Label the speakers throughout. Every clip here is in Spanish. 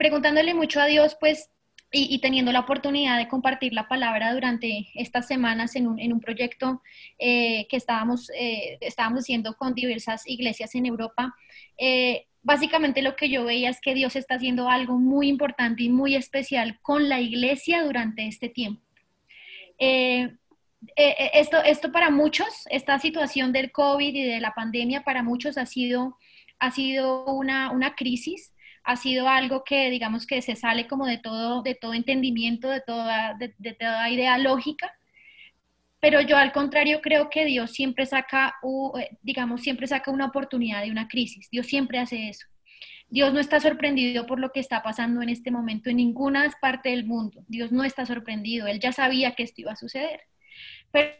Speaker 1: preguntándole mucho a Dios, pues, y, teniendo la oportunidad de compartir la palabra durante estas semanas en un, proyecto eh, que estábamos, eh, estábamos haciendo con diversas iglesias en Europa, eh, básicamente lo que yo veía es que Dios está haciendo algo muy importante y muy especial con la iglesia durante este tiempo. esto, esto para muchos, esta situación del COVID y de la pandemia para muchos ha sido, ha sido una, una crisis ha sido algo que digamos que se sale como de todo, de todo entendimiento, de toda, de, toda idea lógica. Pero yo al contrario creo que Dios siempre saca, eh, digamos, siempre saca una oportunidad de una crisis. Dios siempre hace eso. Dios no está sorprendido por lo que está pasando en este momento en ninguna parte del mundo. Dios no está sorprendido. Él ya sabía que esto iba a suceder. Pero,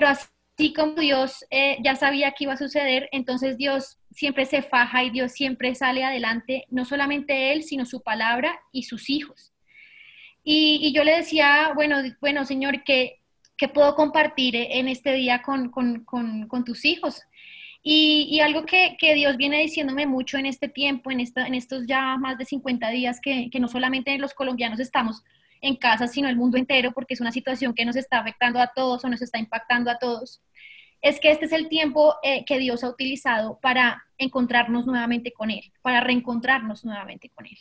Speaker 1: así como Dios eh, ya sabía que iba a suceder, entonces Dios siempre se faja y Dios siempre sale adelante, no solamente Él, sino su palabra y sus hijos. Y, yo le decía, bueno, bueno Señor, ¿qué, puedo compartir en este día con, tus hijos? Y, algo que, Dios viene diciéndome mucho en este tiempo, en, esta, en estos ya más de 50 días, que, que no solamente los colombinos estamos en casa, sino el mundo entero, porque es una situación que nos está afectando a todos o nos está impactando a todos es que este es el tiempo eh, que Dios ha utilizado para encontrarnos nuevamente con Él, para reencontrarnos nuevamente con Él.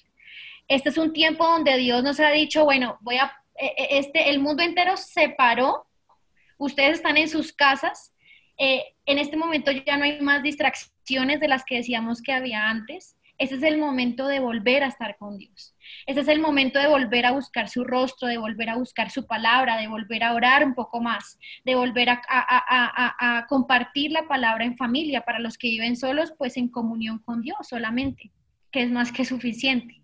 Speaker 1: Este es un tiempo donde Dios nos ha dicho, bueno, voy a, eh, eh, este, el mundo entero se paró, ustedes están en sus casas, en este momento ya no hay más distracciones de las que decíamos que había antes, ese es el momento de volver a estar con Dios. Ese es el momento de volver a buscar su rostro, de volver a buscar su palabra, de volver a orar un poco más, de volver a, compartir la palabra en familia. Para los que viven solos, pues en comunión con Dios solamente, que es más que suficiente.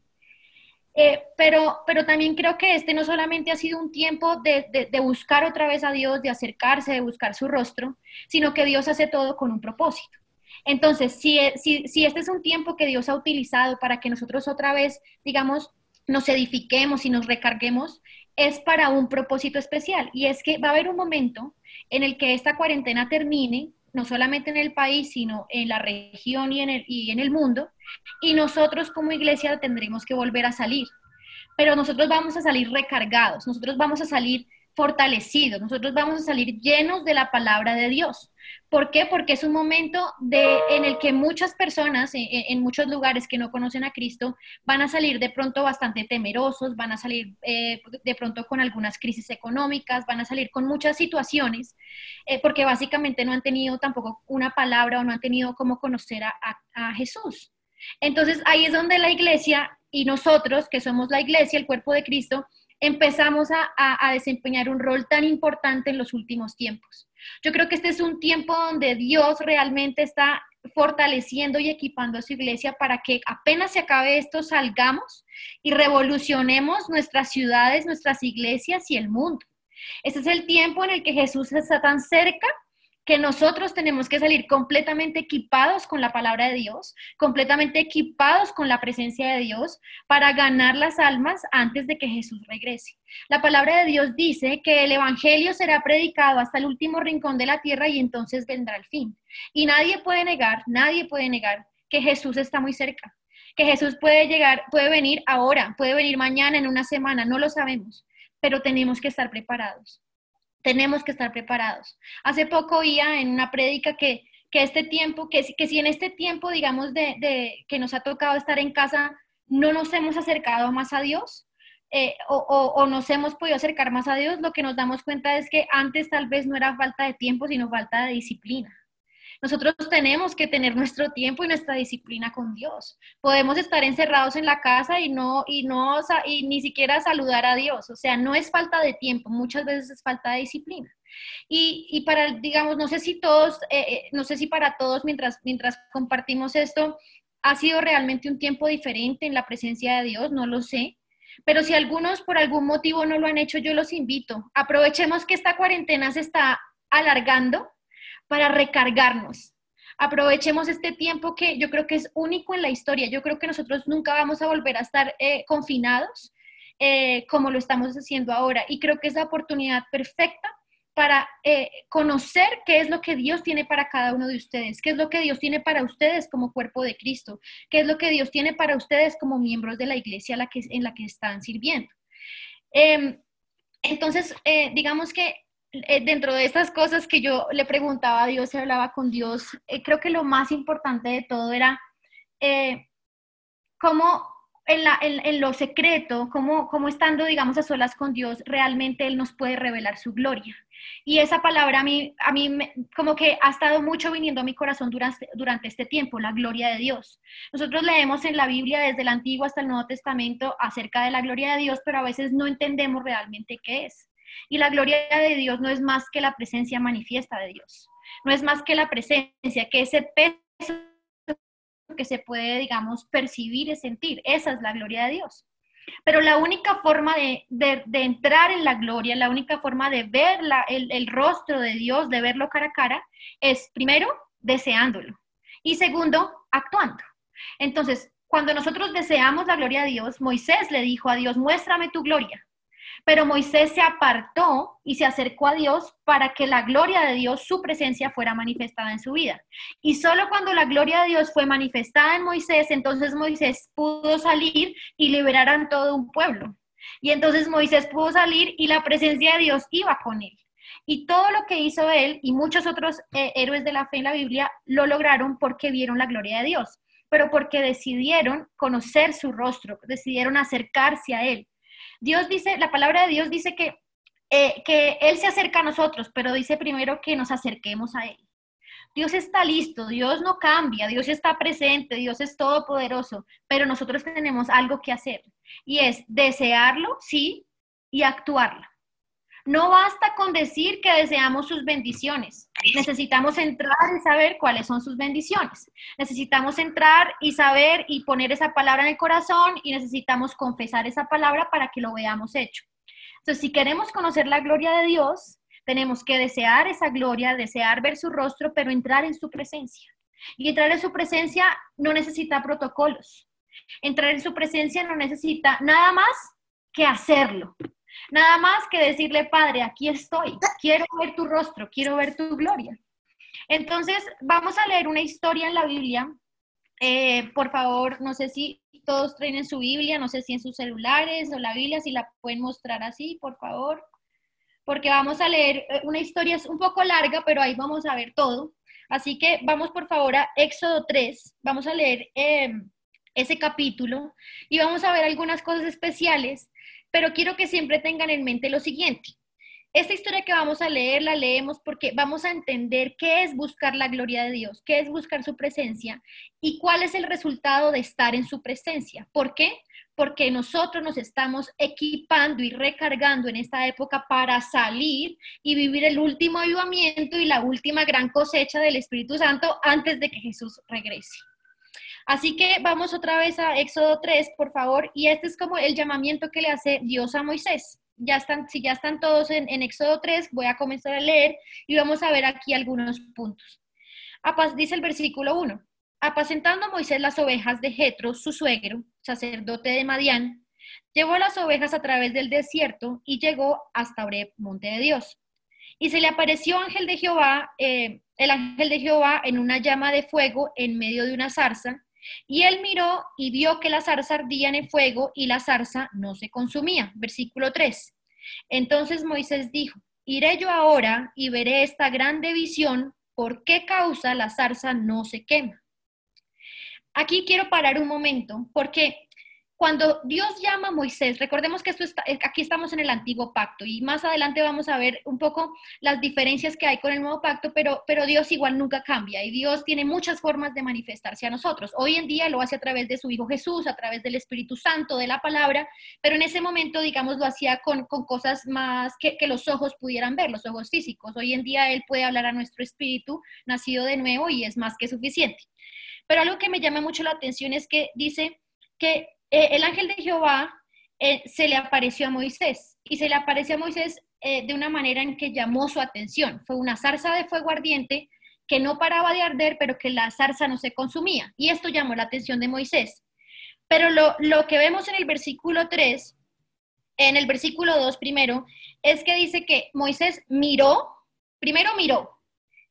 Speaker 1: Eh, pero, pero también creo que este no solamente ha sido un tiempo de, de, buscar otra vez a Dios, de acercarse, de buscar su rostro, sino que Dios hace todo con un propósito. Entonces, si, si, este es un tiempo que Dios ha utilizado para que nosotros otra vez, digamos, nos edifiquemos y nos recarguemos, es para un propósito especial. Y es que va a haber un momento en el que esta cuarentena termine, no solamente en el país, sino en la región y en el, y en el mundo, y nosotros como iglesia tendremos que volver a salir. Pero nosotros vamos a salir recargados, nosotros vamos a salir fortalecidos, nosotros vamos a salir llenos de la palabra de Dios. ¿Por qué? Porque es un momento de, en el que muchas personas en, muchos lugares que no conocen a Cristo van a salir de pronto bastante temerosos, van a salir eh, de pronto con algunas crisis económicas, van a salir con muchas situaciones, eh, porque básicamente no han tenido tampoco una palabra o no han tenido cómo conocer a, a Jesús. Entonces ahí es donde la iglesia y nosotros, que somos la iglesia, el cuerpo de Cristo, empezamos a, desempeñar un rol tan importante en los últimos tiempos. Yo creo que este es un tiempo donde Dios realmente está fortaleciendo y equipando a su iglesia para que apenas se acabe esto salgamos y revolucionemos nuestras ciudades, nuestras iglesias y el mundo. Este es el tiempo en el que Jesús está tan cerca que nosotros tenemos que salir completamente equipados con la palabra de Dios, completamente equipados con la presencia de Dios para ganar las almas antes de que Jesús regrese. La palabra de Dios dice que el Evangelio será predicado hasta el último rincón de la tierra y entonces vendrá el fin. Y nadie puede negar, nadie puede negar que Jesús está muy cerca, que Jesús puede llegar, puede venir ahora, puede venir mañana, en una semana, no lo sabemos, pero tenemos que estar preparados tenemos que estar preparados. Hace poco oía en una prédica que, este tiempo, que, que, si en este tiempo, digamos, de, que nos ha tocado estar en casa, no nos hemos acercado más a Dios eh, o, o, nos hemos podido acercar más a Dios, lo que nos damos cuenta es que antes tal vez no era falta de tiempo, sino falta de disciplina. Nosotros tenemos que tener nuestro tiempo y nuestra disciplina con Dios. Podemos estar encerrados en la casa y no y no y ni siquiera saludar a Dios, o sea, no es falta de tiempo, muchas veces es falta de disciplina. Y, y para, digamos, no sé si todos, eh, eh, no sé si para todos mientras, mientras compartimos esto, ha sido realmente un tiempo diferente en la presencia de Dios, no lo sé. Pero si algunos por algún motivo no lo han hecho, yo los invito. Aprovechemos que esta cuarentena se está alargando para recargarnos. Aprovechemos este tiempo que yo creo que es único en la historia. Yo creo que nosotros nunca vamos a volver a estar eh, confinados eh, como lo estamos haciendo ahora. Y creo que es la oportunidad perfecta para eh, conocer qué es lo que Dios tiene para cada uno de ustedes, qué es lo que Dios tiene para ustedes como cuerpo de Cristo, qué es lo que Dios tiene para ustedes como miembros de la iglesia en la que están sirviendo. Em, entonces, digamos que eh, dentro de estas cosas que yo le preguntaba a Dios y hablaba con Dios, creo que lo más importante de todo era cómo en, lo secreto, como estando, digamos, a solas con Dios, realmente Él nos puede revelar su gloria. Y esa palabra a mí, a mí como que ha estado mucho viniendo a mi corazón durante, durante este tiempo, la gloria de Dios. Nosotros leemos en la Biblia desde el Antiguo hasta el Nuevo Testamento acerca de la gloria de Dios, pero a veces no entendemos realmente qué es. Y la gloria de Dios no es más que la presencia manifiesta de Dios. No es más que la presencia, que ese peso que se puede, digamos, percibir y sentir. Esa es la gloria de Dios. Pero la única forma de, entrar en la gloria, la única forma de ver el, el rostro de Dios, de verlo cara a cara, es primero deseándolo y segundo actuando. Entonces, cuando nosotros deseamos la gloria de Dios, Moisés le dijo a Dios, muéstrame tu gloria. Pero Moisés se apartó y se acercó a Dios para que la gloria de Dios, su presencia, fuera manifestada en su vida. Y solo cuando la gloria de Dios fue manifestada en Moisés, entonces Moisés pudo salir y liberar a todo un pueblo. Y entonces Moisés pudo salir y la presencia de Dios iba con él. Y todo lo que hizo él y muchos otros eh, héroes de la fe en la Biblia lo lograron porque vieron la gloria de Dios, pero porque decidieron conocer su rostro, decidieron acercarse a él. Dios dice, la palabra de Dios dice que, eh, que Él se acerca a nosotros, pero dice primero que nos acerquemos a Él. Dios está listo, Dios no cambia, Dios está presente, Dios es todopoderoso, pero nosotros tenemos algo que hacer y es desearlo, sí, y actuarlo. No basta con decir que deseamos sus bendiciones. Necesitamos entrar y saber cuáles son sus bendiciones. Necesitamos entrar y saber y poner esa palabra en el corazón y necesitamos confesar esa palabra para que lo veamos hecho. Entonces, si queremos conocer la gloria de Dios, tenemos que desear esa gloria, desear ver su rostro, pero entrar en su presencia. Y entrar en su presencia no necesita protocolos. Entrar en su presencia no necesita nada más que hacerlo. Nada más que decirle, Padre, aquí estoy, quiero ver tu rostro, quiero ver tu gloria. Entonces, vamos a leer una historia en la Biblia. Eh, por favor, no sé si todos traen en su Biblia, no sé si en sus celulares o la Biblia, si la pueden mostrar así, por favor. Porque vamos a leer eh, una historia, es un poco larga, pero ahí vamos a ver todo. Así que vamos por favor a Éxodo 3, vamos a leer eh, ese capítulo y vamos a ver algunas cosas especiales pero quiero que siempre tengan en mente lo siguiente. Esta historia que vamos a leer la leemos porque vamos a entender qué es buscar la gloria de Dios, qué es buscar su presencia y cuál es el resultado de estar en su presencia. ¿Por qué? Porque nosotros nos estamos equipando y recargando en esta época para salir y vivir el último avivamiento y la última gran cosecha del Espíritu Santo antes de que Jesús regrese. Así que vamos otra vez a Éxodo 3, por favor, y este es como el llamamiento que le hace Dios a Moisés. Ya están, si ya están todos en, Éxodo 3, voy a comenzar a leer y vamos a ver aquí algunos puntos. Dice el versículo 1. Apacentando Moisés las ovejas de Jetro, su suegro, sacerdote de Madián, llevó las ovejas a través del desierto y llegó hasta Oreb, monte de Dios. Y se le apareció ángel de Jehová, eh, el ángel de Jehová en una llama de fuego en medio de una zarza, y él miró y vio que la zarza ardía en el fuego y la zarza no se consumía. Versículo 3. Entonces Moisés dijo, iré yo ahora y veré esta grande visión, ¿por qué causa la zarza no se quema? Aquí quiero parar un momento porque cuando Dios llama a Moisés, recordemos que esto está, eh, aquí estamos en el antiguo pacto y más adelante vamos a ver un poco las diferencias que hay con el nuevo pacto, pero, pero Dios igual nunca cambia y Dios tiene muchas formas de manifestarse a nosotros. Hoy en día lo hace a través de su Hijo Jesús, a través del Espíritu Santo, de la palabra, pero en ese momento, digamos, lo hacía con, con cosas más que, que los ojos pudieran ver, los ojos físicos. Hoy en día Él puede hablar a nuestro espíritu nacido de nuevo y es más que suficiente. Pero algo que me llama mucho la atención es que dice que eh, el ángel de Jehová eh, se le apareció a Moisés y se le apareció a Moisés eh, de una manera en que llamó su atención. Fue una zarza de fuego ardiente que no paraba de arder, pero que la zarza no se consumía. Y esto llamó la atención de Moisés. Pero lo, lo que vemos en el versículo 3 en el versículo 2 primero, es que dice que Moisés miró, primero miró,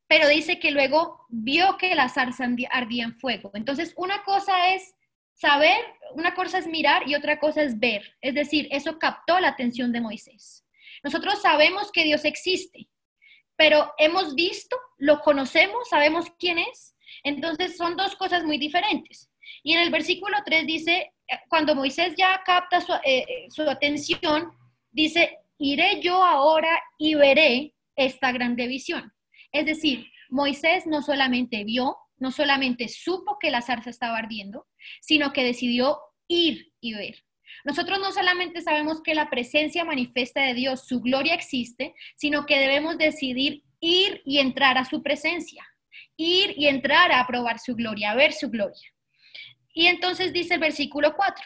Speaker 1: pero dice que luego vio que la zarza ardía en fuego. Entonces, una cosa es saber, una cosa es mirar y otra cosa es ver. Es decir, eso captó la atención de Moisés. Nosotros sabemos que Dios existe, pero hemos visto, lo conocemos, sabemos quién es. Entonces, son dos cosas muy diferentes. Y en el versículo 3 dice, cuando Moisés ya capta su, eh, su atención, dice, iré yo ahora y veré esta grande visión. Es decir, Moisés no solamente vio, no solamente supo que la zarza estaba ardiendo, sino que decidió ir y ver. Nosotros no solamente sabemos que la presencia manifiesta de Dios, su gloria existe, sino que debemos decidir ir y entrar a su presencia, ir y entrar a probar su gloria, a ver su gloria. Y entonces dice el versículo 4,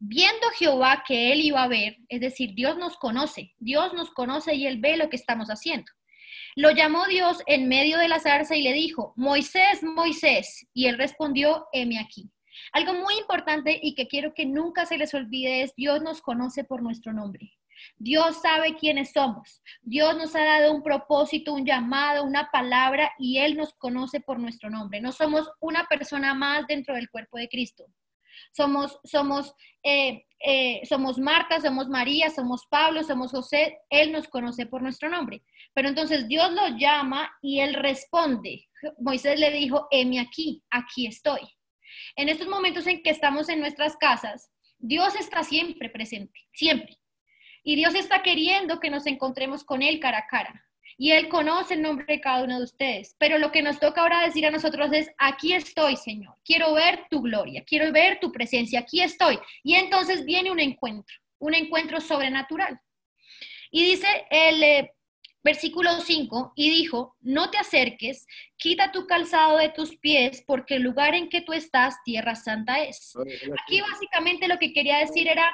Speaker 1: viendo Jehová que él iba a ver, es decir, Dios nos conoce, Dios nos conoce y él ve lo que estamos haciendo. Lo llamó Dios en medio de la zarza y le dijo, Moisés, Moisés, y él respondió, heme aquí. Algo muy importante y que quiero que nunca se les olvide es, Dios nos conoce por nuestro nombre. Dios sabe quiénes somos. Dios nos ha dado un propósito, un llamado, una palabra y Él nos conoce por nuestro nombre. No somos una persona más dentro del cuerpo de Cristo. Somos, somos, eh, eh, somos Marta, somos María, somos Pablo, somos José. Él nos conoce por nuestro nombre. Pero entonces Dios lo llama y Él responde. Moisés le dijo, heme aquí, aquí estoy. En estos momentos en que estamos en nuestras casas, Dios está siempre presente, siempre. Y Dios está queriendo que nos encontremos con Él cara a cara. Y Él conoce el nombre de cada uno de ustedes. Pero lo que nos toca ahora decir a nosotros es, aquí estoy, Señor. Quiero ver tu gloria, quiero ver tu presencia, aquí estoy. Y entonces viene un encuentro, un encuentro sobrenatural. Y dice el eh, versículo 5, y dijo, no te acerques, quita tu calzado de tus pies, porque el lugar en que tú estás, tierra santa es. Aquí básicamente lo que quería decir era,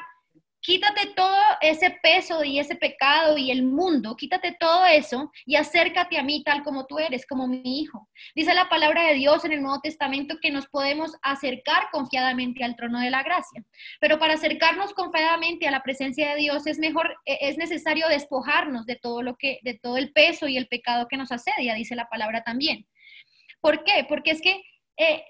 Speaker 1: Quítate todo ese peso y ese pecado y el mundo, quítate todo eso y acércate a mí tal como tú eres, como mi hijo. Dice la palabra de Dios en el Nuevo Testamento que nos podemos acercar confiadamente al trono de la gracia. Pero para acercarnos confiadamente a la presencia de Dios es mejor, e, es necesario despojarnos de todo lo que, de todo el peso y el pecado que nos asedia, dice la palabra también. ¿Por qué? Porque es que eh,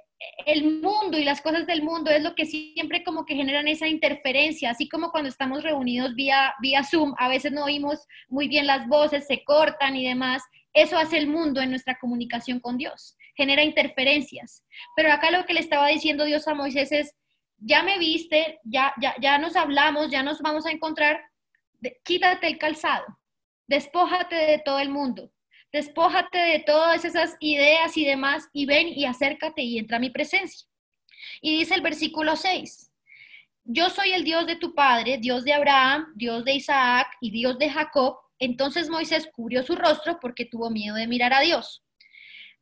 Speaker 1: el mundo y las cosas del mundo es lo que siempre como que generan esa interferencia, así como cuando estamos reunidos vía, vía Zoom, a veces no oímos muy bien las voces, se cortan y demás. Eso hace el mundo en nuestra comunicación con Dios, genera interferencias. Pero acá lo que le estaba diciendo Dios a Moisés es, ya me viste, ya, ya, ya nos hablamos, ya nos vamos a encontrar, quítate el calzado, despójate de todo el mundo, Despójate de todas esas ideas y demás y ven y acércate y entra a mi presencia. Y dice el versículo 6, yo soy el Dios de tu padre, Dios de Abraham, Dios de Isaac y Dios de Jacob. Entonces Moisés cubrió su rostro porque tuvo miedo de mirar a Dios.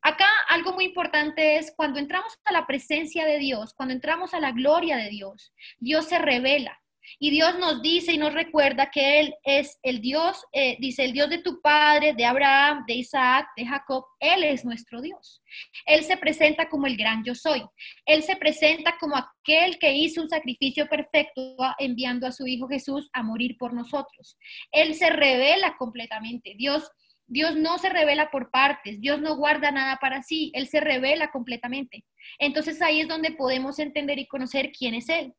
Speaker 1: Acá algo muy importante es cuando entramos a la presencia de Dios, cuando entramos a la gloria de Dios, Dios se revela. Y Dios nos dice y nos recuerda que Él es el Dios, eh, dice el Dios de tu padre, de Abraham, de Isaac, de Jacob. Él es nuestro Dios. Él se presenta como el gran yo soy. Él se presenta como aquel que hizo un sacrificio perfecto enviando a su Hijo Jesús a morir por nosotros. Él se revela completamente. Dios Dios no se revela por partes, Dios no guarda nada para sí, Él se revela completamente. Entonces ahí es donde podemos entender y conocer quién es Él.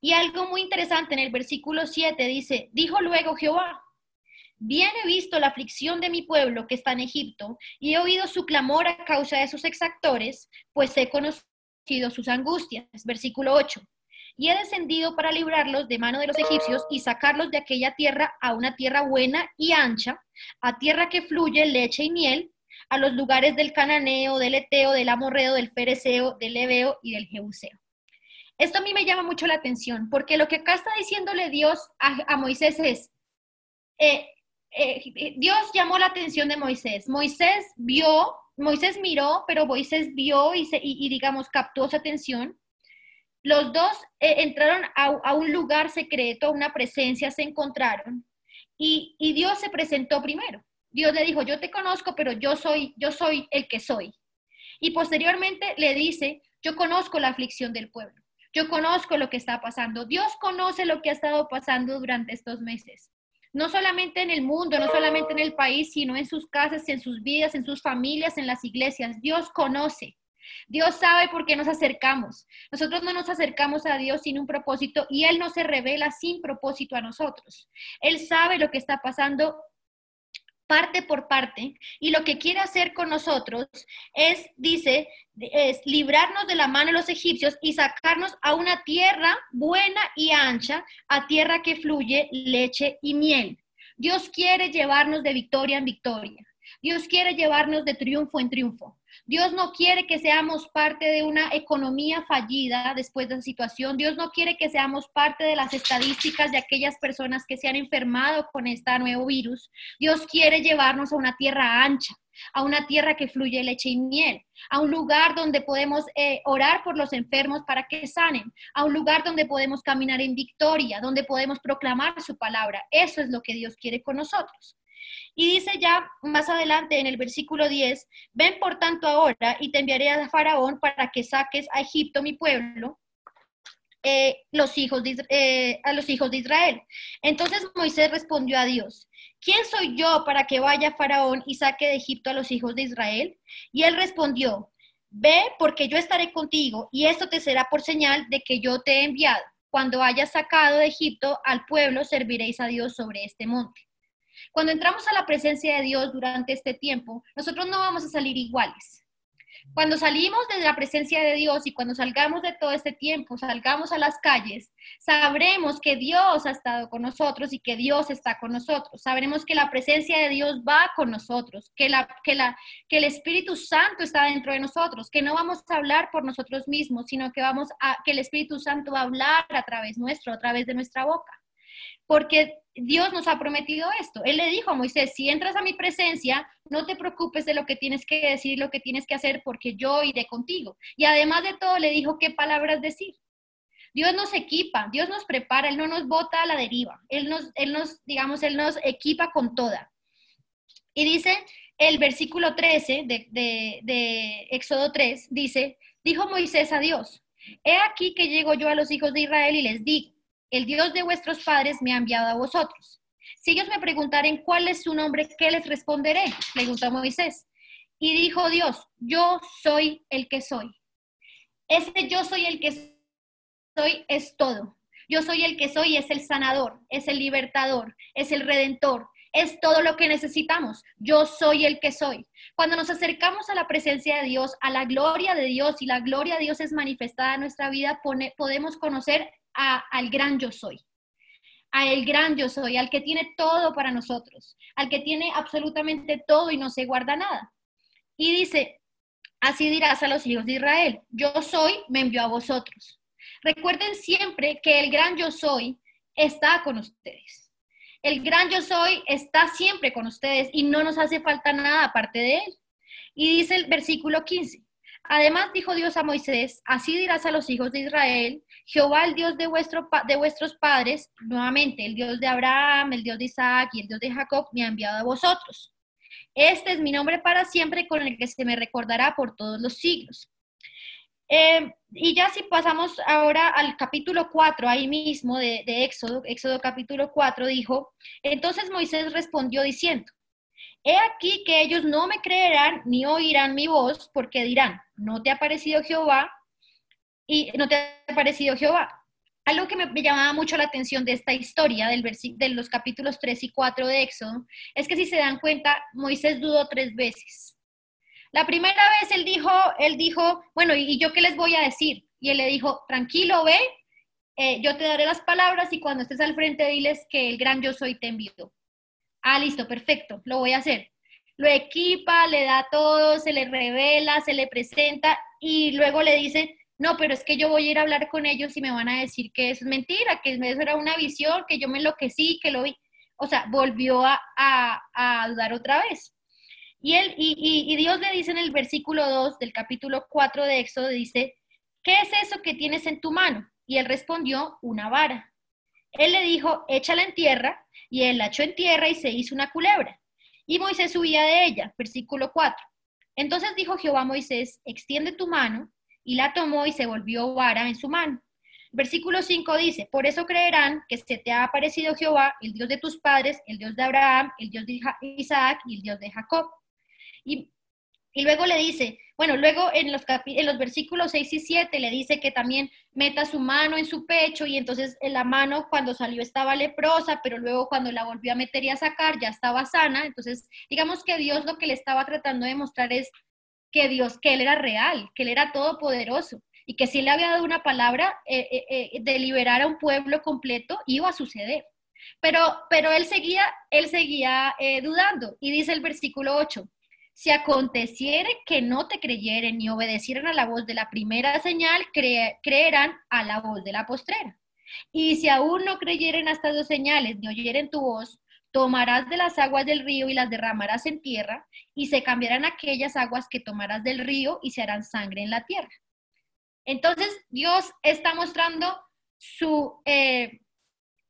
Speaker 1: Y algo muy interesante en el versículo 7 dice, dijo luego Jehová, bien he visto la aflicción de mi pueblo que está en Egipto y he oído su clamor a causa de sus exactores, pues he conocido sus angustias. Versículo 8. Y he descendido para librarlos de mano de los egipcios y sacarlos de aquella tierra a una tierra buena y ancha, a tierra que fluye leche y miel, a los lugares del cananeo, del eteo, del amorreo, del fereceo, del ebeo y del jebuseo. Esto a mí me llama mucho la atención, porque lo que acá está diciéndole Dios a, Moisés es, eh, eh, Dios llamó la atención de Moisés. Moisés vio, Moisés miró, pero Moisés vio y, digamos, captó su atención. Los dos eh, entraron a, un lugar secreto, a una presencia, se encontraron y, y Dios se presentó primero. Dios le dijo, yo te conozco, pero yo soy, yo soy el que soy. Y posteriormente le dice, yo conozco la aflicción del pueblo. Yo conozco lo que está pasando. Dios conoce lo que ha estado pasando durante estos meses. No solamente en el mundo, no solamente en el país, sino en sus casas, en sus vidas, en sus familias, en las iglesias. Dios conoce. Dios sabe por qué nos acercamos. Nosotros no nos acercamos a Dios sin un propósito y Él no se revela sin propósito a nosotros. Él sabe lo que está pasando parte por parte, y lo que quiere hacer con nosotros es, dice, es librarnos de la mano de los egipcios y sacarnos a una tierra buena y ancha, a tierra que fluye leche y miel. Dios quiere llevarnos de victoria en victoria. Dios quiere llevarnos de triunfo en triunfo. Dios no quiere que seamos parte de una economía fallida después de esa situación. Dios no quiere que seamos parte de las estadísticas de aquellas personas que se han enfermado con este nuevo virus. Dios quiere llevarnos a una tierra ancha, a una tierra que fluye leche y miel, a un lugar donde podemos eh, orar por los enfermos para que sanen, a un lugar donde podemos caminar en victoria, donde podemos proclamar su palabra. Eso es lo que Dios quiere con nosotros. Y dice ya más adelante en el versículo 10, ven por tanto ahora y te enviaré a Faraón para que saques a Egipto, mi pueblo, eh, los hijos eh, a los hijos de Israel. Entonces Moisés respondió a Dios, ¿quién soy yo para que vaya Faraón y saque de Egipto a los hijos de Israel? Y él respondió, ve porque yo estaré contigo y esto te será por señal de que yo te he enviado. Cuando hayas sacado de Egipto al pueblo, serviréis a Dios sobre este monte. Cuando entramos a la presencia de Dios durante este tiempo, nosotros no vamos a salir iguales. Cuando salimos de la presencia de Dios y cuando salgamos de todo este tiempo, salgamos a las calles, sabremos que Dios ha estado con nosotros y que Dios está con nosotros. Sabremos que la presencia de Dios va con nosotros, que, el Espíritu Santo está dentro de nosotros, que no vamos a hablar por nosotros mismos, sino que, vamos a, que el Espíritu Santo va a hablar a través nuestro, a través de nuestra boca porque Dios nos ha prometido esto. Él le dijo a Moisés, si entras a mi presencia, no te preocupes de lo que tienes que decir, lo que tienes que hacer, porque yo iré contigo. Y además de todo, le dijo qué palabras decir. Dios nos equipa, Dios nos prepara, Él no nos bota a la deriva, Él nos, Él nos, digamos, Él nos equipa con toda. Y dice el versículo 13 de, de, de Éxodo 3, dice, dijo Moisés a Dios, he aquí que llego yo a los hijos de Israel y les digo, el Dios de vuestros padres me ha enviado a vosotros. Si ellos me preguntaren cuál es su nombre, ¿qué les responderé? Preguntó Moisés. Y dijo Dios, yo soy el que soy. Ese yo soy el que soy es todo. Yo soy el que soy es el sanador, es el libertador, es el redentor, es todo lo que necesitamos. Yo soy el que soy. Cuando nos acercamos a la presencia de Dios, a la gloria de Dios y la gloria de Dios es manifestada en nuestra vida, podemos conocer al gran yo soy, a el gran yo soy, al que tiene todo para nosotros, al que tiene absolutamente todo y no se guarda nada. Y dice, así dirás a los hijos de Israel, yo soy, me envió a vosotros. Recuerden siempre que el gran yo soy está con ustedes. El gran yo soy está siempre con ustedes y no nos hace falta nada aparte de él. Y dice el versículo 15, Además dijo Dios a Moisés, así dirás a los hijos de Israel, Jehová el Dios de, vuestro, de vuestros padres, nuevamente el Dios de Abraham, el Dios de Isaac y el Dios de Jacob, me ha enviado a vosotros. Este es mi nombre para siempre con el que se me recordará por todos los siglos. Eh, y ya si pasamos ahora al capítulo 4, ahí mismo de, de Éxodo, Éxodo capítulo 4, dijo, entonces Moisés respondió diciendo, He aquí que ellos no me creerán ni oirán mi voz, porque dirán, no te ha parecido Jehová y no te ha parecido Jehová. Algo que me, llamaba mucho la atención de esta historia, del de los capítulos 3 y 4 de Éxodo, es que si se dan cuenta, Moisés dudó tres veces. La primera vez él dijo, él dijo, bueno, ¿y yo qué les voy a decir? Y él le dijo, tranquilo, ve, eh, yo te daré las palabras y cuando estés al frente diles que el gran yo soy te envío. Ah, listo, perfecto, lo voy a hacer. Lo equipa, le da todo, se le revela, se le presenta y luego le dice, no, pero es que yo voy a ir a hablar con ellos y me van a decir que eso es mentira, que eso era una visión, que yo me enloquecí, que lo vi. O sea, volvió a, dudar otra vez. Y, él, y, y, Dios le dice en el versículo 2 del capítulo 4 de Éxodo, dice, ¿qué es eso que tienes en tu mano? Y él respondió, una vara. Él le dijo, échala en tierra, y él la echó en tierra y se hizo una culebra. Y Moisés subía de ella, versículo 4. Entonces dijo Jehová a Moisés, extiende tu mano, y la tomó y se volvió vara en su mano. Versículo 5 dice, por eso creerán que se te ha aparecido Jehová, el Dios de tus padres, el Dios de Abraham, el Dios de Isaac y el Dios de Jacob. Y, luego le dice, bueno, luego en los, en los versículos 6 y 7 le dice que también meta su mano en su pecho y entonces en la mano cuando salió estaba leprosa, pero luego cuando la volvió a meter y a sacar ya estaba sana. Entonces, digamos que Dios lo que le estaba tratando de mostrar es que Dios, que Él era real, que Él era todopoderoso y que si le había dado una palabra eh, eh, eh, de liberar a un pueblo completo, iba a suceder. Pero, pero él seguía, él seguía dudando y dice el versículo 8, si aconteciere que no te creyeren ni obedecieran a la voz de la primera señal, creerán a la voz de la postrera. Y si aún no creyeren a estas dos señales ni oyeren tu voz, tomarás de las aguas del río y las derramarás en tierra, y se cambiarán aquellas aguas que tomarás del río y se harán sangre en la tierra. Entonces, Dios está mostrando su, eh,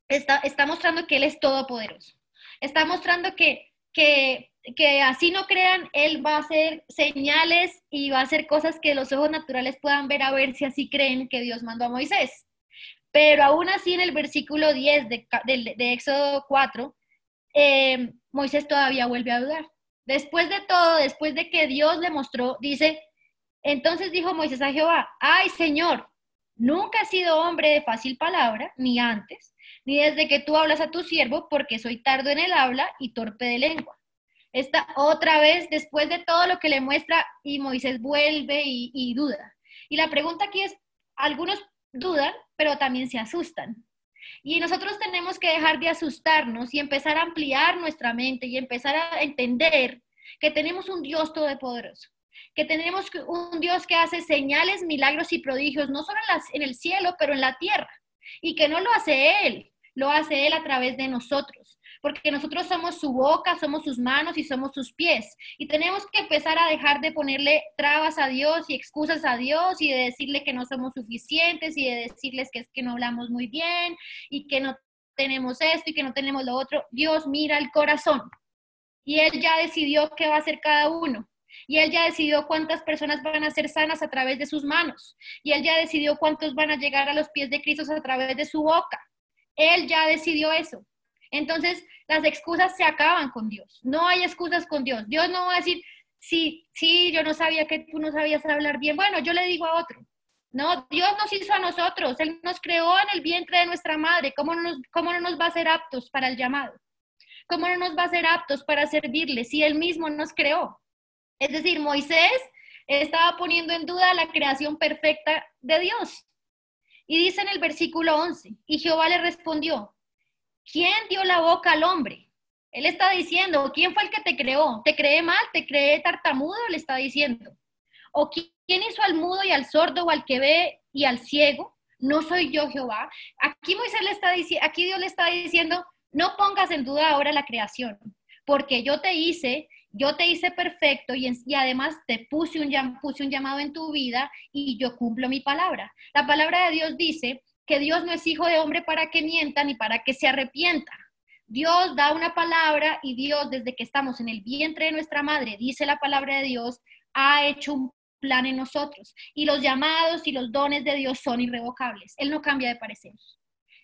Speaker 1: está, está, mostrando que Él es todopoderoso. Está mostrando que, que, que así no crean, Él va a hacer señales y va a hacer cosas que los ojos naturales puedan ver a ver si así creen que Dios mandó a Moisés. Pero aún así en el versículo 10 de, de, Éxodo 4, eh, Moisés todavía vuelve a dudar. Después de todo, después de que Dios le mostró, dice, entonces dijo Moisés a Jehová, ay Señor, nunca he sido hombre de fácil palabra, ni antes, ni desde que tú hablas a tu siervo, porque soy tardo en el habla y torpe de lengua. Esta otra vez, después de todo lo que le muestra, y Moisés vuelve y, duda. Y la pregunta aquí es, algunos dudan, pero también se asustan. Y nosotros tenemos que dejar de asustarnos y empezar a ampliar nuestra mente y empezar a entender que tenemos un Dios todopoderoso que tenemos un Dios que hace señales, milagros y prodigios, no solo en, el cielo, pero en la tierra. Y que no lo hace Él, lo hace Él a través de nosotros. Porque nosotros somos su boca, somos sus manos y somos sus pies. Y tenemos que empezar a dejar de ponerle trabas a Dios y excusas a Dios y de decirle que no somos suficientes y de decirles que es que no hablamos muy bien y que no tenemos esto y que no tenemos lo otro. Dios mira el corazón y Él ya decidió qué va a hacer cada uno. Y Él ya decidió cuántas personas van a ser sanas a través de sus manos. Y Él ya decidió cuántos van a llegar a los pies de Cristo a través de su boca. Él ya decidió eso. Entonces, las excusas se acaban con Dios. No hay excusas con Dios. Dios no va a decir, sí, sí, yo no sabía que tú no sabías hablar bien. Bueno, yo le digo a otro. No, Dios nos hizo a nosotros. Él nos creó en el vientre de nuestra madre. ¿Cómo no nos, cómo no nos va a ser aptos para el llamado? ¿Cómo no nos va a ser aptos para servirle si Él mismo nos creó? Es decir, Moisés estaba poniendo en duda la creación perfecta de Dios. Y dice en el versículo 11, y Jehová le respondió, ¿quién dio la boca al hombre? Él está diciendo, ¿quién fue el que te creó? ¿Te creé mal? ¿Te creé tartamudo? Le está diciendo. ¿O quién hizo al mudo y al sordo o al que ve y al ciego? No soy yo Jehová. Aquí Moisés le está diciendo, aquí Dios le está diciendo, no pongas en duda ahora la creación, porque yo te hice yo te hice perfecto y, además te puse un, puse un llamado en tu vida y yo cumplo mi palabra. La palabra de Dios dice que Dios no es hijo de hombre para que mienta ni para que se arrepienta. Dios da una palabra y Dios desde que estamos en el vientre de nuestra madre, dice la palabra de Dios, ha hecho un plan en nosotros. Y los llamados y los dones de Dios son irrevocables. Él no cambia de parecer.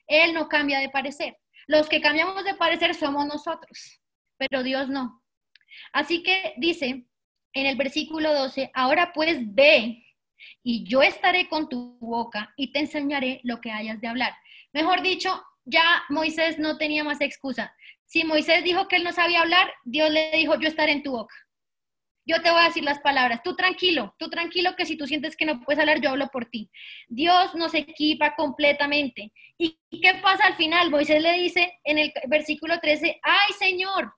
Speaker 1: Él no cambia de parecer. Los que cambiamos de parecer somos nosotros, pero Dios no. Así que dice en el versículo 12, ahora pues ve y yo estaré con tu boca y te enseñaré lo que hayas de hablar. Mejor dicho, ya Moisés no tenía más excusa. Si Moisés dijo que él no sabía hablar, Dios le dijo, yo estaré en tu boca. Yo te voy a decir las palabras. Tú tranquilo, tú tranquilo que si tú sientes que no puedes hablar, yo hablo por ti. Dios nos equipa completamente. ¿Y qué pasa al final? Moisés le dice en el versículo 13, ay Señor,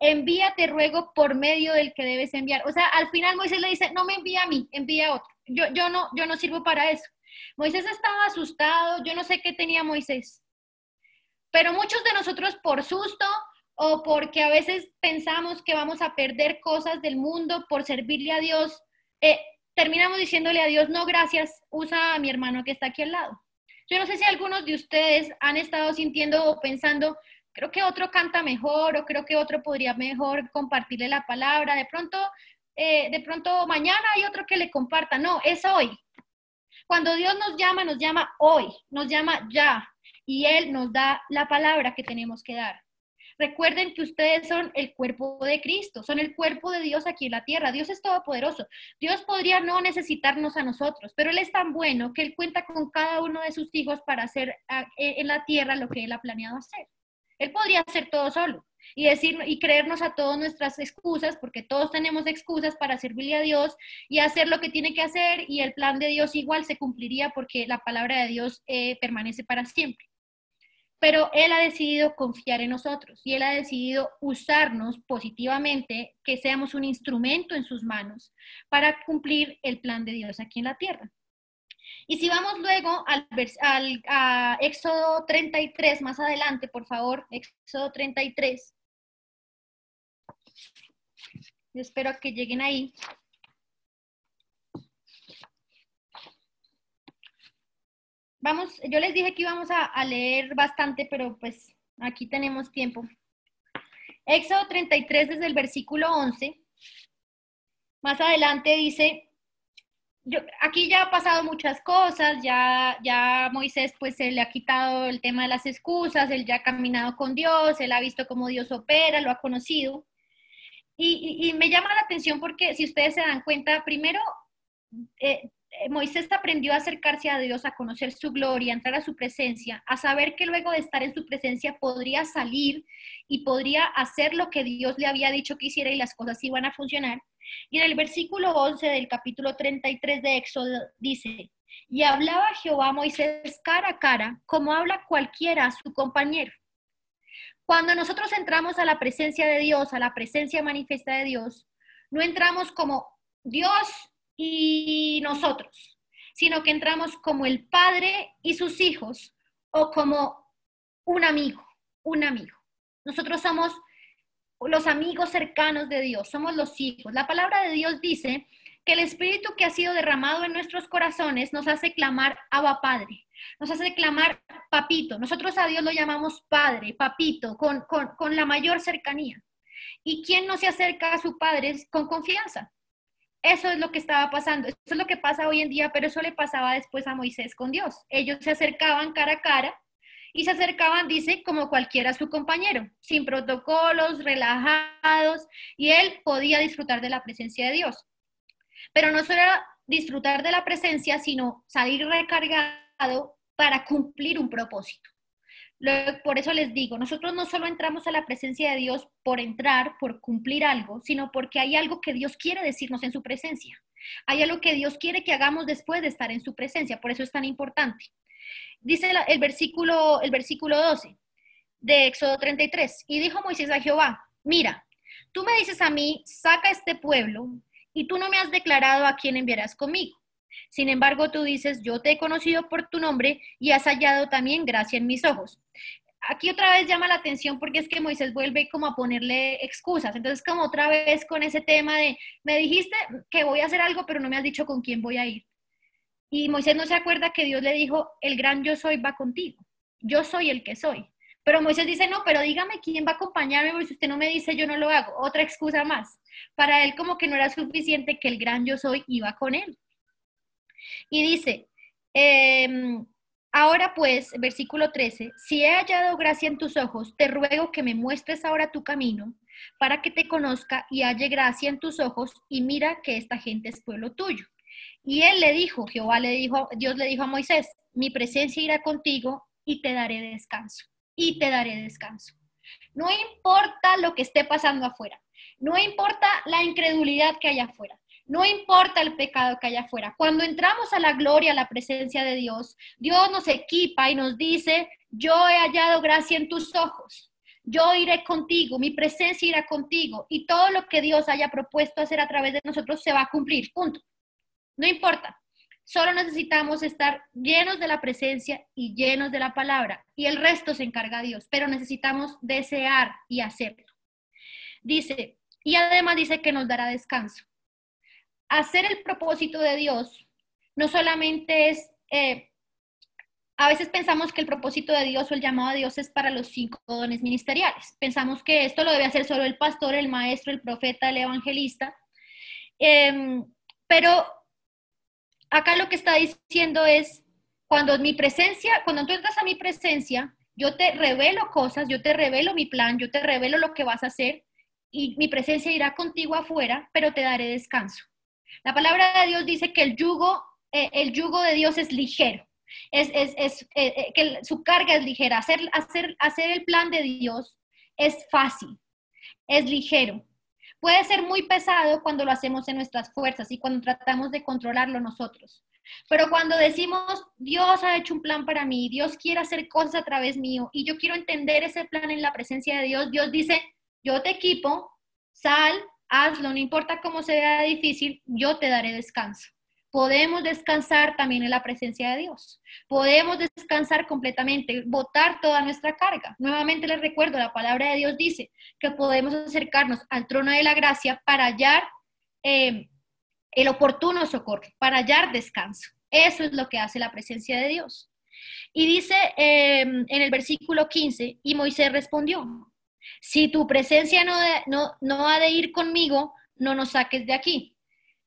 Speaker 1: envíate ruego por medio del que debes enviar. O sea, al final Moisés le dice, no me envía a mí, envía a otro. Yo, yo, no, yo no sirvo para eso. Moisés estaba asustado, yo no sé qué tenía Moisés. Pero muchos de nosotros por susto o porque a veces pensamos que vamos a perder cosas del mundo por servirle a Dios, eh, terminamos diciéndole a Dios, no, gracias, usa a mi hermano que está aquí al lado. Yo no sé si algunos de ustedes han estado sintiendo o pensando, creo que otro canta mejor o creo que otro podría mejor compartirle la palabra. De pronto, eh, de pronto mañana hay otro que le comparta. No, es hoy. Cuando Dios nos llama, nos llama hoy, nos llama ya, y Él nos da la palabra que tenemos que dar. Recuerden que ustedes son el cuerpo de Cristo, son el cuerpo de Dios aquí en la tierra. Dios es todopoderoso. Dios podría no necesitarnos a nosotros, pero Él es tan bueno que Él cuenta con cada uno de sus hijos para hacer eh, en la tierra lo que Él ha planeado hacer. Él podría hacer todo solo y decir y creernos a todas nuestras excusas, porque todos tenemos excusas para servirle a Dios y hacer lo que tiene que hacer y el plan de Dios igual se cumpliría porque la palabra de Dios eh, permanece para siempre pero Él ha decidido confiar en nosotros y Él ha decidido usarnos positivamente, que seamos un instrumento en sus manos para cumplir el plan de Dios aquí en la tierra. Y si vamos luego al, al a Éxodo 33, más adelante, por favor, Éxodo 33. espero que lleguen ahí. Vamos, yo les dije que íbamos a, leer bastante, pero pues aquí tenemos tiempo. Éxodo 33 desde el versículo 11. Más adelante dice, aquí ya ha pasado muchas cosas, ya, ya Moisés pues se le ha quitado el tema de las excusas, él ya ha caminado con Dios, él ha visto cómo Dios opera, lo ha conocido. Y, y, me llama la atención porque si ustedes se dan cuenta, primero, eh, eh, Moisés aprendió a acercarse a Dios, a conocer su gloria, a entrar a su presencia, a saber que luego de estar en su presencia podría salir y podría hacer lo que Dios le había dicho que hiciera y las cosas iban a funcionar. Y en el versículo 11 del capítulo 33 de Éxodo dice, y hablaba Jehová Moisés cara a cara, como habla cualquiera a su compañero. Cuando nosotros entramos a la presencia de Dios, a la presencia manifiesta de Dios, no entramos como Dios y nosotros, sino que entramos como el padre y sus hijos o como un amigo, un amigo. Nosotros somos los amigos cercanos de Dios, somos los hijos. La palabra de Dios dice que el Espíritu que ha sido derramado en nuestros corazones nos hace clamar Abba Padre, nos hace clamar Papito. Nosotros a Dios lo llamamos Padre, Papito, con, con, con la mayor cercanía. ¿Y quién no se acerca a su Padre con confianza? Eso es lo que estaba pasando, eso es lo que pasa hoy en día, pero eso le pasaba después a Moisés con Dios. Ellos se acercaban cara a cara y se acercaban, dice, como cualquiera su compañero, sin protocolos, relajados, y él podía disfrutar de la presencia de Dios. Pero no solo disfrutar de la presencia, sino salir recargado para cumplir un propósito. Por eso les digo, nosotros no solo entramos a la presencia de Dios por entrar, por cumplir algo, sino porque hay algo que Dios quiere decirnos en su presencia. Hay algo que Dios quiere que hagamos después de estar en su presencia, por eso es tan importante. Dice el versículo, el versículo 12 de Éxodo 33, y dijo Moisés a Jehová, mira, tú me dices a mí, saca este pueblo, y tú no me has declarado a quién enviarás conmigo. Sin embargo, tú dices, yo te he conocido por tu nombre y has hallado también gracia en mis ojos. Aquí otra vez llama la atención porque es que Moisés vuelve como a ponerle excusas. Entonces, como otra vez con ese tema de, me dijiste que voy a hacer algo, pero no me has dicho con quién voy a ir. Y Moisés no se acuerda que Dios le dijo, el gran yo soy va contigo. Yo soy el que soy. Pero Moisés dice, no, pero dígame quién va a acompañarme, porque si usted no me dice, yo no lo hago. Otra excusa más. Para él como que no era suficiente que el gran yo soy iba con él. Y dice, em, ahora pues, versículo 13, si he hallado gracia en tus ojos, te ruego que me muestres ahora tu camino para que te conozca y halle gracia en tus ojos y mira que esta gente es pueblo tuyo. Y él le dijo, Jehová le dijo, Dios le dijo a Moisés, mi presencia irá contigo y te daré descanso, y te daré descanso. No importa lo que esté pasando afuera, no importa la incredulidad que haya afuera, no importa el pecado que haya afuera. Cuando entramos a la gloria, a la presencia de Dios, Dios nos equipa y nos dice, yo he hallado gracia en tus ojos. Yo iré contigo, mi presencia irá contigo y todo lo que Dios haya propuesto hacer a través de nosotros se va a cumplir. Punto. No importa. Solo necesitamos estar llenos de la presencia y llenos de la palabra y el resto se encarga Dios, pero necesitamos desear y hacerlo. Dice, y además dice que nos dará descanso hacer el propósito de Dios no solamente es, eh, a veces pensamos que el propósito de Dios o el llamado a Dios es para los cinco dones ministeriales. Pensamos que esto lo debe hacer solo el pastor, el maestro, el profeta, el evangelista. Em, pero acá lo que está diciendo es, cuando mi presencia, cuando tú entras a mi presencia, yo te revelo cosas, yo te revelo mi plan, yo te revelo lo que vas a hacer y mi presencia irá contigo afuera, pero te daré descanso. La palabra de Dios dice que el yugo, eh, el yugo de Dios es ligero, es, es, eh, eh, que su carga es ligera. Hacer, hacer, hacer el plan de Dios es fácil, es ligero. Puede ser muy pesado cuando lo hacemos en nuestras fuerzas y cuando tratamos de controlarlo nosotros. Pero cuando decimos, Dios ha hecho un plan para mí, Dios quiere hacer cosas a través mío y yo quiero entender ese plan en la presencia de Dios, Dios dice, yo te equipo, sal, hazlo, no importa cómo sea difícil, yo te daré descanso. Podemos descansar también en la presencia de Dios. Podemos descansar completamente, botar toda nuestra carga. Nuevamente les recuerdo, la palabra de Dios dice que podemos acercarnos al trono de la gracia para hallar eh, el oportuno socorro, para hallar descanso. Eso es lo que hace la presencia de Dios. Y dice eh, en el versículo 15, y Moisés respondió, si tu presencia no, no, no ha de ir conmigo, no nos saques de aquí.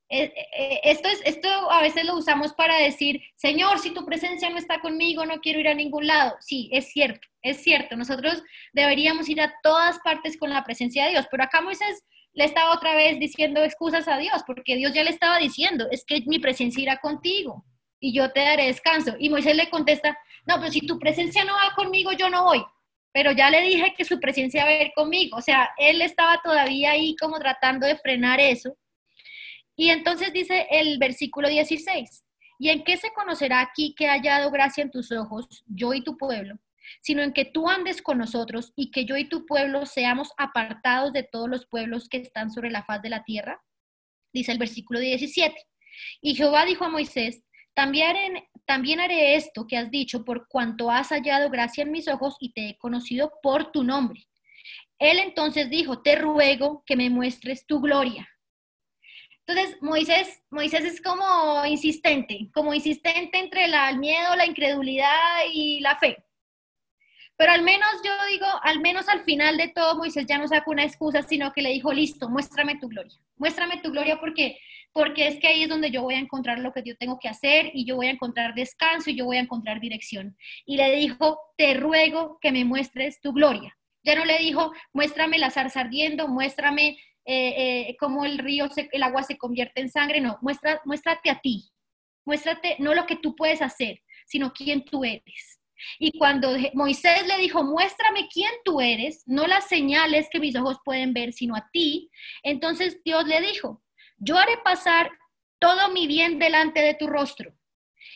Speaker 1: Eh, eh, esto, es, esto a veces lo usamos para decir, Señor, si tu presencia no está conmigo, no quiero ir a ningún lado. Sí, es cierto, es cierto. Nosotros deberíamos ir a todas partes con la presencia de Dios, pero acá Moisés le estaba otra vez diciendo excusas a Dios, porque Dios ya le estaba diciendo, es que mi presencia irá contigo y yo te daré descanso. Y Moisés le contesta, no, pero si tu presencia no va conmigo, yo no voy. Pero ya le dije que su presencia va a ir conmigo. O sea, él estaba todavía ahí como tratando de frenar eso. Y entonces dice el versículo 16, ¿y en qué se conocerá aquí que haya dado gracia en tus ojos, yo y tu pueblo? sino en que tú andes con nosotros y que yo y tu pueblo seamos apartados de todos los pueblos que están sobre la faz de la tierra? Dice el versículo 17. Y Jehová dijo a Moisés, también haré, también haré esto que has dicho por cuanto has hallado gracia en mis ojos y te he conocido por tu nombre. Él entonces dijo, te ruego que me muestres tu gloria. Entonces, Moisés, Moisés es como insistente, como insistente entre la, el miedo, la incredulidad y la fe. Pero al menos yo digo, al menos al final de todo, Moisés ya no sacó una excusa, sino que le dijo, listo, muéstrame tu gloria. Muéstrame tu gloria porque, porque es que ahí es donde yo voy a encontrar lo que yo tengo que hacer y yo voy a encontrar descanso y yo voy a encontrar dirección. Y le dijo, te ruego que me muestres tu gloria. Ya no le dijo, muéstrame la zarza ardiendo, muéstrame eh, eh, cómo el río, el agua se convierte en sangre. No, muestra, muéstrate a ti. Muéstrate no lo que tú puedes hacer, sino quién tú eres. Y cuando Moisés le dijo, muéstrame quién tú eres, no las señales que mis ojos pueden ver, sino a ti, entonces Dios le dijo, yo haré pasar todo mi bien delante de tu rostro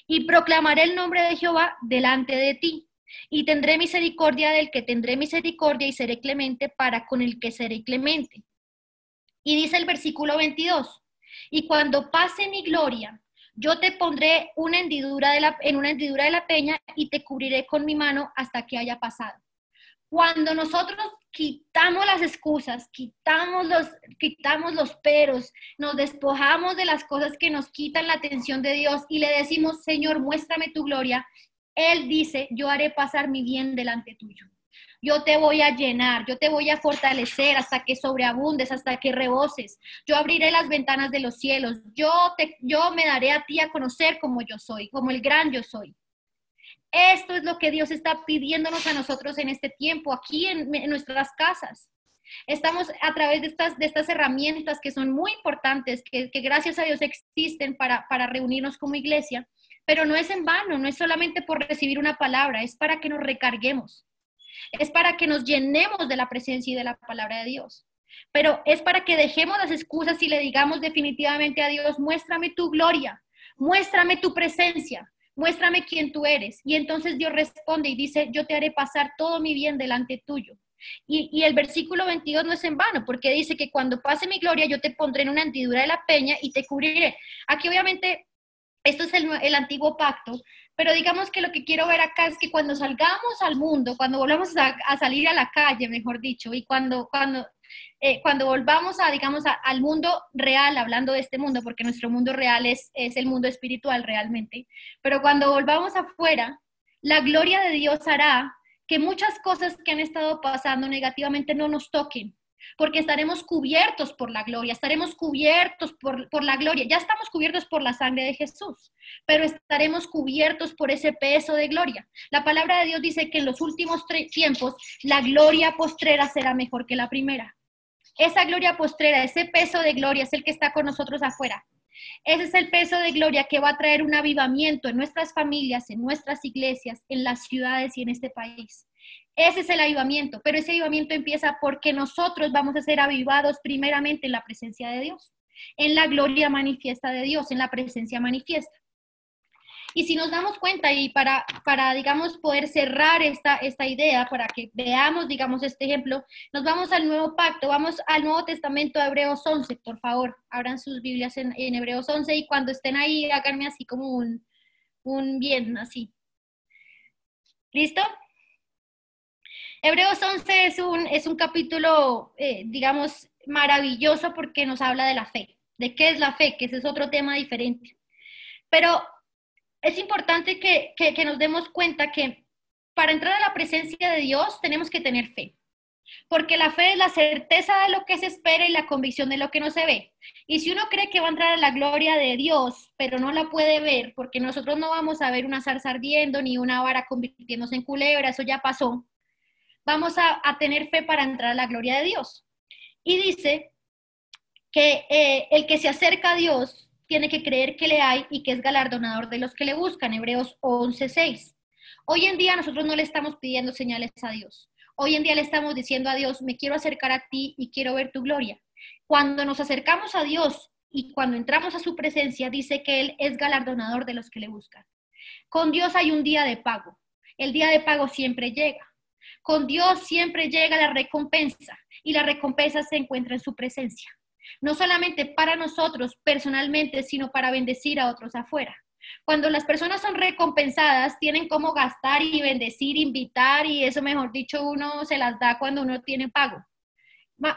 Speaker 1: y proclamaré el nombre de Jehová delante de ti. Y tendré misericordia del que tendré misericordia y seré clemente para con el que seré clemente. Y dice el versículo 22, y cuando pase mi gloria, yo te pondré una hendidura de la, en una hendidura de la peña y te cubriré con mi mano hasta que haya pasado. Cuando nosotros quitamos las excusas, quitamos los, quitamos los peros, nos despojamos de las cosas que nos quitan la atención de Dios y le decimos, Señor, muéstrame tu gloria, Él dice, yo haré pasar mi bien delante tuyo yo te voy a llenar, yo te voy a fortalecer hasta que sobreabundes, hasta que reboses. Yo abriré las ventanas de los cielos, yo, te, yo me daré a ti a conocer como yo soy, como el gran yo soy. Esto es lo que Dios está pidiéndonos a nosotros en este tiempo, aquí en, nuestras casas. Estamos a través de estas, de estas herramientas que son muy importantes, que, que gracias a Dios existen para, para reunirnos como iglesia, pero no es en vano, no es solamente por recibir una palabra, es para que nos recarguemos, es para que nos llenemos de la presencia y de la palabra de Dios. Pero es para que dejemos las excusas y le digamos definitivamente a Dios, muéstrame tu gloria, muéstrame tu presencia, muéstrame quién tú eres. Y entonces Dios responde y dice, yo te haré pasar todo mi bien delante tuyo. Y, el versículo 22 no es en vano, porque dice que cuando pase mi gloria, yo te pondré en una hendidura de la peña y te cubriré. Aquí obviamente, esto es el, el antiguo pacto, pero digamos que lo que quiero ver acá es que cuando salgamos al mundo, cuando volvamos a, salir a la calle, mejor dicho, y cuando, cuando, eh, cuando volvamos a, digamos, al mundo real, hablando de este mundo, porque nuestro mundo real es, es el mundo espiritual realmente, pero cuando volvamos afuera, la gloria de Dios hará que muchas cosas que han estado pasando negativamente no nos toquen, porque estaremos cubiertos por la gloria, estaremos cubiertos por, por, la gloria. Ya estamos cubiertos por la sangre de Jesús, pero estaremos cubiertos por ese peso de gloria. La palabra de Dios dice que en los últimos tiempos la gloria postrera será mejor que la primera. Esa gloria postrera, ese peso de gloria es el que está con nosotros afuera. Ese es el peso de gloria que va a traer un avivamiento en nuestras familias, en nuestras iglesias, en las ciudades y en este país. Ese es el avivamiento, pero ese avivamiento empieza porque nosotros vamos a ser avivados primeramente en la presencia de Dios, en la gloria manifiesta de Dios, en la presencia manifiesta. Y si nos damos cuenta y para, para digamos, poder cerrar esta, esta idea, para que veamos, digamos, este ejemplo, nos vamos al Nuevo Pacto, vamos al Nuevo Testamento de Hebreos 11, por favor, abran sus Biblias en, Hebreos 11 y cuando estén ahí, háganme así como un, un bien, así. ¿Listo? Hebreos 11 es un, es un capítulo, eh, digamos, maravilloso porque nos habla de la fe, de qué es la fe, que ese es otro tema diferente. Pero es importante que, que nos demos cuenta que para entrar a la presencia de Dios tenemos que tener fe. Porque la fe es la certeza de lo que se espera y la convicción de lo que no se ve. Y si uno cree que va a entrar a la gloria de Dios, pero no la puede ver, porque nosotros no vamos a ver una zarza ardiendo ni una vara convirtiéndose en culebra, eso ya pasó, vamos a, tener fe para entrar a la gloria de Dios. Y dice que eh, el que se acerca a Dios tiene que creer que le hay y que es galardonador de los que le buscan, Hebreos 11:6. Hoy en día nosotros no le estamos pidiendo señales a Dios. Hoy en día le estamos diciendo a Dios, me quiero acercar a ti y quiero ver tu gloria. Cuando nos acercamos a Dios y cuando entramos a su presencia, dice que Él es galardonador de los que le buscan. Con Dios hay un día de pago. El día de pago siempre llega. Con Dios siempre llega la recompensa y la recompensa se encuentra en su presencia. No solamente para nosotros personalmente, sino para bendecir a otros afuera. Cuando las personas son recompensadas, tienen cómo gastar y bendecir, invitar y eso, mejor dicho, uno se las da cuando uno tiene pago.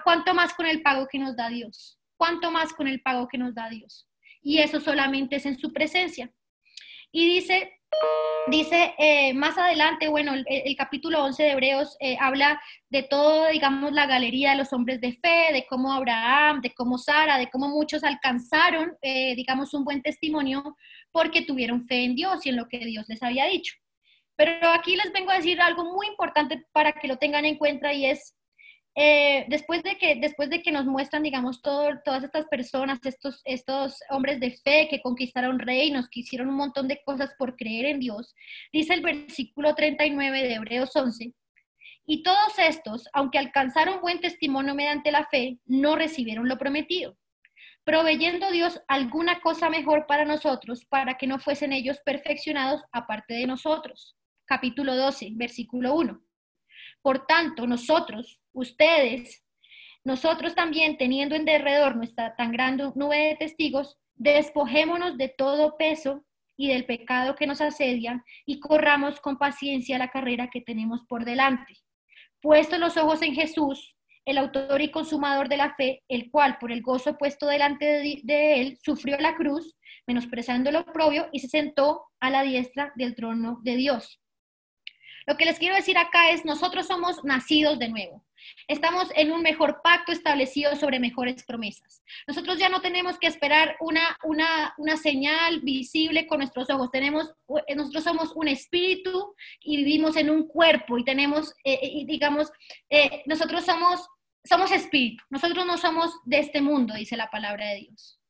Speaker 1: ¿Cuánto más con el pago que nos da Dios? ¿Cuánto más con el pago que nos da Dios? Y eso solamente es en su presencia. Y dice, Dice eh, más adelante, bueno, el, capítulo 11 de Hebreos eh, habla de todo, digamos, la galería de los hombres de fe, de cómo Abraham, de cómo Sara, de cómo muchos alcanzaron, eh, digamos, un buen testimonio porque tuvieron fe en Dios y en lo que Dios les había dicho. Pero aquí les vengo a decir algo muy importante para que lo tengan en cuenta y es eh, después, de que, después de que nos muestran, digamos, todas estas personas, estos, estos hombres de fe que conquistaron reinos, que hicieron un montón de cosas por creer en Dios, dice el versículo 39 de Hebreos 11, y todos estos, aunque alcanzaron buen testimonio mediante la fe, no recibieron lo prometido, proveyendo Dios alguna cosa mejor para nosotros, para que no fuesen ellos perfeccionados aparte de nosotros. Capítulo 12, versículo 1. Por tanto, nosotros, ustedes, nosotros también, teniendo en derredor nuestra tan grande nube de testigos, despojémonos de todo peso y del pecado que nos asedia y corramos con paciencia la carrera que tenemos por delante. Puestos los ojos en Jesús, el autor y consumador de la fe, el cual por el gozo puesto delante de, él sufrió la cruz, menospreciando lo propio y se sentó a la diestra del trono de Dios. Lo que les quiero decir acá es, nosotros somos nacidos de nuevo. Estamos en un mejor pacto establecido sobre mejores promesas. Nosotros ya no tenemos que esperar una, una, una señal visible con nuestros ojos. Tenemos, eh, nosotros somos un espíritu y vivimos en un cuerpo y tenemos, eh, eh, digamos, nosotros somos, somos espíritu. Nosotros no somos de este mundo, dice la palabra de Dios.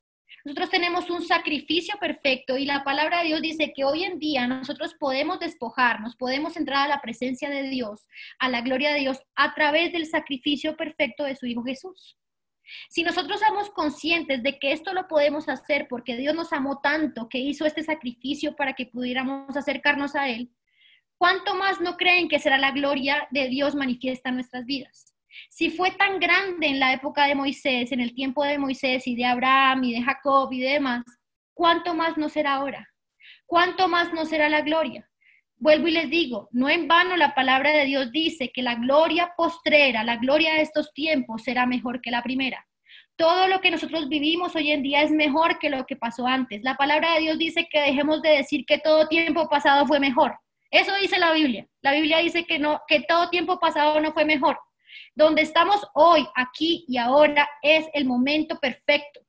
Speaker 1: Nosotros tenemos un sacrificio perfecto y la palabra de Dios dice que hoy en día nosotros podemos despojarnos, podemos entrar a la presencia de Dios, a la gloria de Dios, a través del sacrificio perfecto de su Hijo Jesús. Si nosotros somos conscientes de que esto lo podemos hacer porque Dios nos amó tanto que hizo este sacrificio para que pudiéramos acercarnos a Él, ¿cuánto más no creen que será la gloria de Dios manifiesta en nuestras vidas? Si fue tan grande en la época de Moisés, en el tiempo de Moisés y de Abraham y de Jacob y demás, ¿cuánto más no será ahora? ¿Cuánto más no será la gloria? Vuelvo y les digo, no en vano la palabra de Dios dice que la gloria postrera, la gloria de estos tiempos será mejor que la primera. Todo lo que nosotros vivimos hoy en día es mejor que lo que pasó antes. La palabra de Dios dice que dejemos de decir que todo tiempo pasado fue mejor. Eso dice la Biblia. La Biblia dice que no que todo tiempo pasado no fue mejor. Donde estamos hoy, aquí y ahora, es el momento perfecto.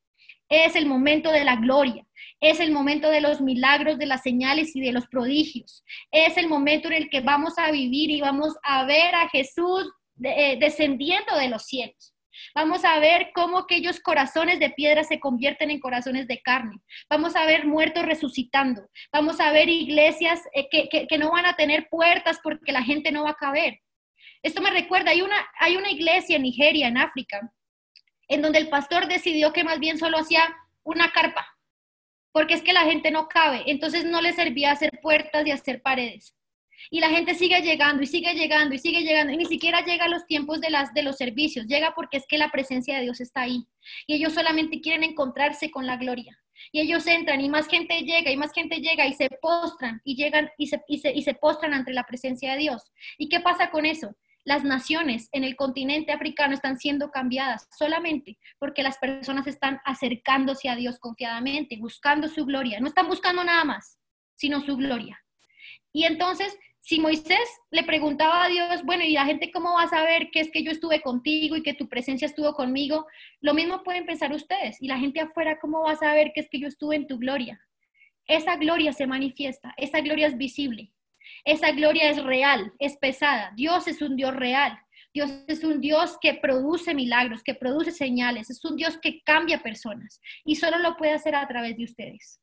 Speaker 1: Es el momento de la gloria. Es el momento de los milagros, de las señales y de los prodigios. Es el momento en el que vamos a vivir y vamos a ver a Jesús eh, descendiendo de los cielos. Vamos a ver cómo aquellos corazones de piedra se convierten en corazones de carne. Vamos a ver muertos resucitando. Vamos a ver iglesias eh, que, no van a tener puertas porque la gente no va a caber. Esto me recuerda, hay una, hay una iglesia en Nigeria, en África, en donde el pastor decidió que más bien solo hacía una carpa, porque es que la gente no cabe, entonces no le servía hacer puertas y hacer paredes. Y la gente sigue llegando y sigue llegando y sigue llegando y ni siquiera llega a los tiempos de, las, de los servicios, llega porque es que la presencia de Dios está ahí. Y ellos solamente quieren encontrarse con la gloria. Y ellos entran y más gente llega y más gente llega y se postran y llegan y se, y se, y se postran ante la presencia de Dios. ¿Y qué pasa con eso? Las naciones en el continente africano están siendo cambiadas solamente porque las personas están acercándose a Dios confiadamente, buscando su gloria. No están buscando nada más, sino su gloria. Y entonces si Moisés le preguntaba a Dios, bueno, ¿y la gente cómo va a saber que es que yo estuve contigo y que tu presencia estuvo conmigo? Lo mismo pueden pensar ustedes. ¿Y la gente afuera cómo va a saber que es que yo estuve en tu gloria? Esa gloria se manifiesta, esa gloria es visible, esa gloria es real, es pesada. Dios es un Dios real. Dios es un Dios que produce milagros, que produce señales, es un Dios que cambia personas y solo lo puede hacer a través de ustedes.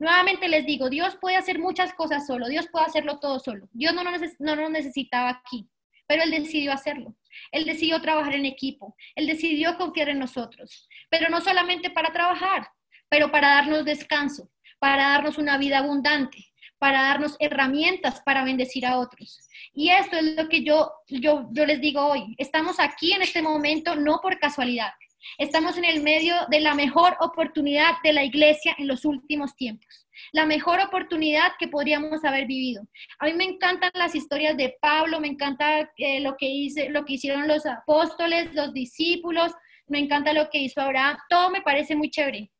Speaker 1: Nuevamente les digo, Dios puede hacer muchas cosas solo, Dios puede hacerlo todo solo. Dios no nos, necesitaba aquí, pero Él decidió hacerlo. Él decidió trabajar en equipo, Él decidió confiar en nosotros, pero no solamente para trabajar, pero para darnos descanso, para darnos una vida abundante, para darnos herramientas para bendecir a otros. Y esto es lo que yo, yo, yo les digo hoy. Estamos aquí en este momento no por casualidad. Estamos en el medio de la mejor oportunidad de la iglesia en los últimos tiempos, la mejor oportunidad que podríamos haber vivido. A mí me encantan las historias de Pablo, me encanta eh, lo, que hice, lo que hicieron los apóstoles, los discípulos, me encanta lo que hizo Abraham, todo me parece muy chévere,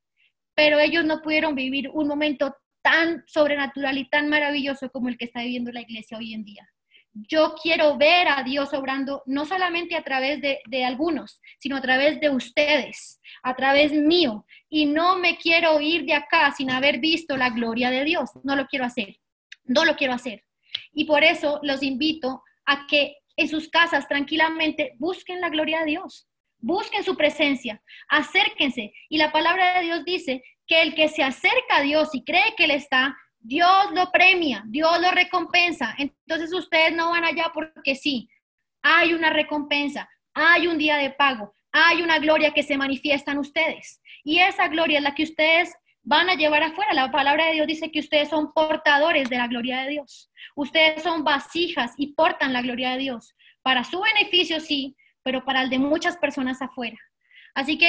Speaker 1: pero ellos no pudieron vivir un momento tan sobrenatural y tan maravilloso como el que está viviendo la iglesia hoy en día yo quiero ver a Dios obrando no solamente a través de, algunos, sino a través de ustedes, a través mío. Y no me quiero ir de acá sin haber visto la gloria de Dios. No lo quiero hacer. No lo quiero hacer. Y por eso los invito a que en sus casas tranquilamente busquen la gloria de Dios. Busquen su presencia, acérquense. Y la palabra de Dios dice que el que se acerca a Dios y cree que Él está, Dios lo premia, Dios lo recompensa. Entonces ustedes no van allá porque sí, hay una recompensa, hay un día de pago, hay una gloria que se manifiesta en ustedes. Y esa gloria es la que ustedes van a llevar afuera. La palabra de Dios dice que ustedes son portadores de la gloria de Dios. Ustedes son vasijas y portan la gloria de Dios. Para su beneficio, sí, pero para el de muchas personas afuera. Así que